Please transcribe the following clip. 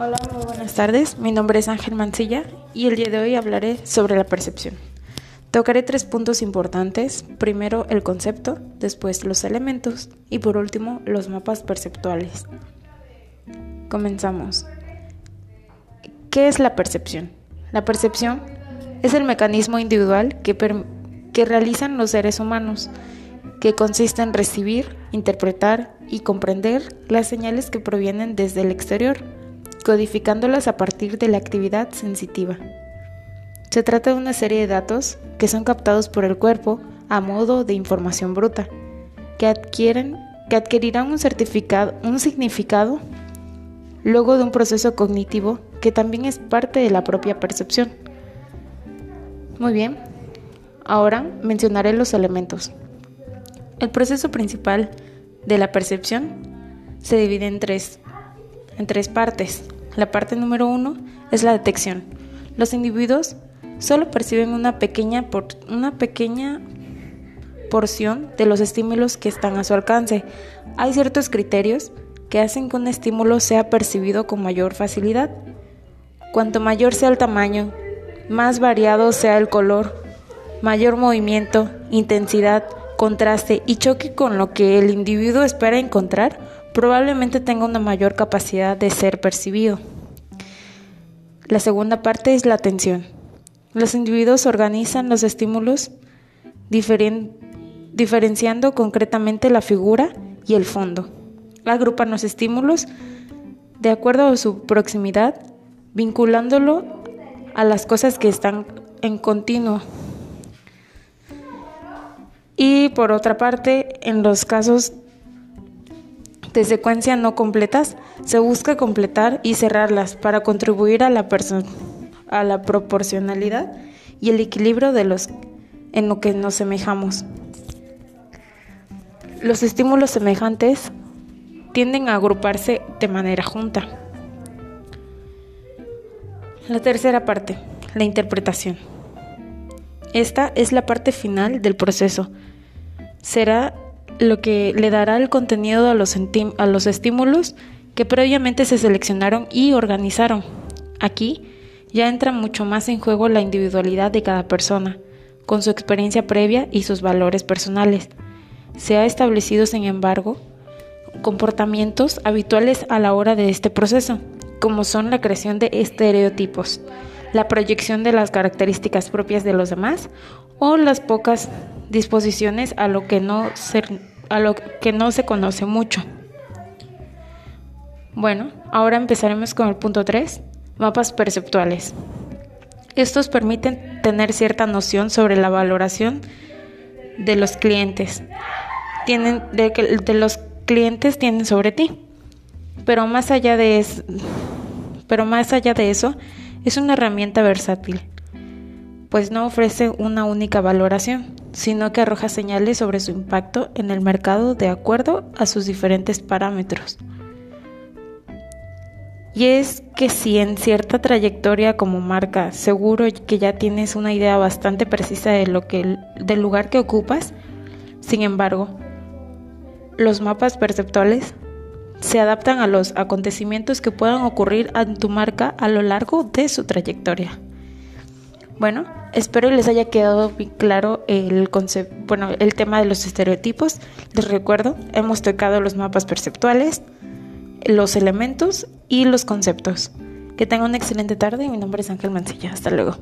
Hola, muy buenas tardes. Mi nombre es Ángel Mancilla y el día de hoy hablaré sobre la percepción. Tocaré tres puntos importantes. Primero el concepto, después los elementos y por último los mapas perceptuales. Comenzamos. ¿Qué es la percepción? La percepción es el mecanismo individual que, que realizan los seres humanos, que consiste en recibir, interpretar y comprender las señales que provienen desde el exterior, codificándolas a partir de la actividad sensitiva. Se trata de una serie de datos que son captados por el cuerpo a modo de información bruta, que, adquieren, que adquirirán un, certificado, un significado luego de un proceso cognitivo que también es parte de la propia percepción. Muy bien, ahora mencionaré los elementos. El proceso principal de la percepción se divide en tres, en tres partes. La parte número uno es la detección. Los individuos solo perciben una pequeña, por, una pequeña porción de los estímulos que están a su alcance. Hay ciertos criterios que hacen que un estímulo sea percibido con mayor facilidad. Cuanto mayor sea el tamaño, más variado sea el color, mayor movimiento, intensidad, contraste y choque con lo que el individuo espera encontrar, probablemente tenga una mayor capacidad de ser percibido. La segunda parte es la atención. Los individuos organizan los estímulos diferenciando concretamente la figura y el fondo. Agrupan los estímulos de acuerdo a su proximidad, vinculándolo a las cosas que están en continuo. Y por otra parte, en los casos de secuencia no completas, se busca completar y cerrarlas para contribuir a la, a la proporcionalidad y el equilibrio de los en lo que nos semejamos. Los estímulos semejantes tienden a agruparse de manera junta. La tercera parte, la interpretación. Esta es la parte final del proceso. Será lo que le dará el contenido a los, a los estímulos que previamente se seleccionaron y organizaron. Aquí ya entra mucho más en juego la individualidad de cada persona, con su experiencia previa y sus valores personales. Se ha establecido, sin embargo, comportamientos habituales a la hora de este proceso, como son la creación de estereotipos, la proyección de las características propias de los demás o las pocas disposiciones a lo que no se, a lo que no se conoce mucho. Bueno, ahora empezaremos con el punto 3, mapas perceptuales. Estos permiten tener cierta noción sobre la valoración de los clientes. Tienen de, de los clientes tienen sobre ti. Pero más allá de eso, pero más allá de eso, es una herramienta versátil, pues no ofrece una única valoración, sino que arroja señales sobre su impacto en el mercado de acuerdo a sus diferentes parámetros. Y es que si en cierta trayectoria como marca seguro que ya tienes una idea bastante precisa de lo que del lugar que ocupas, sin embargo, los mapas perceptuales se adaptan a los acontecimientos que puedan ocurrir en tu marca a lo largo de su trayectoria. Bueno, espero les haya quedado bien claro el concepto, bueno, el tema de los estereotipos. Les recuerdo, hemos tocado los mapas perceptuales, los elementos y los conceptos. Que tengan una excelente tarde. Mi nombre es Ángel Mancilla. Hasta luego.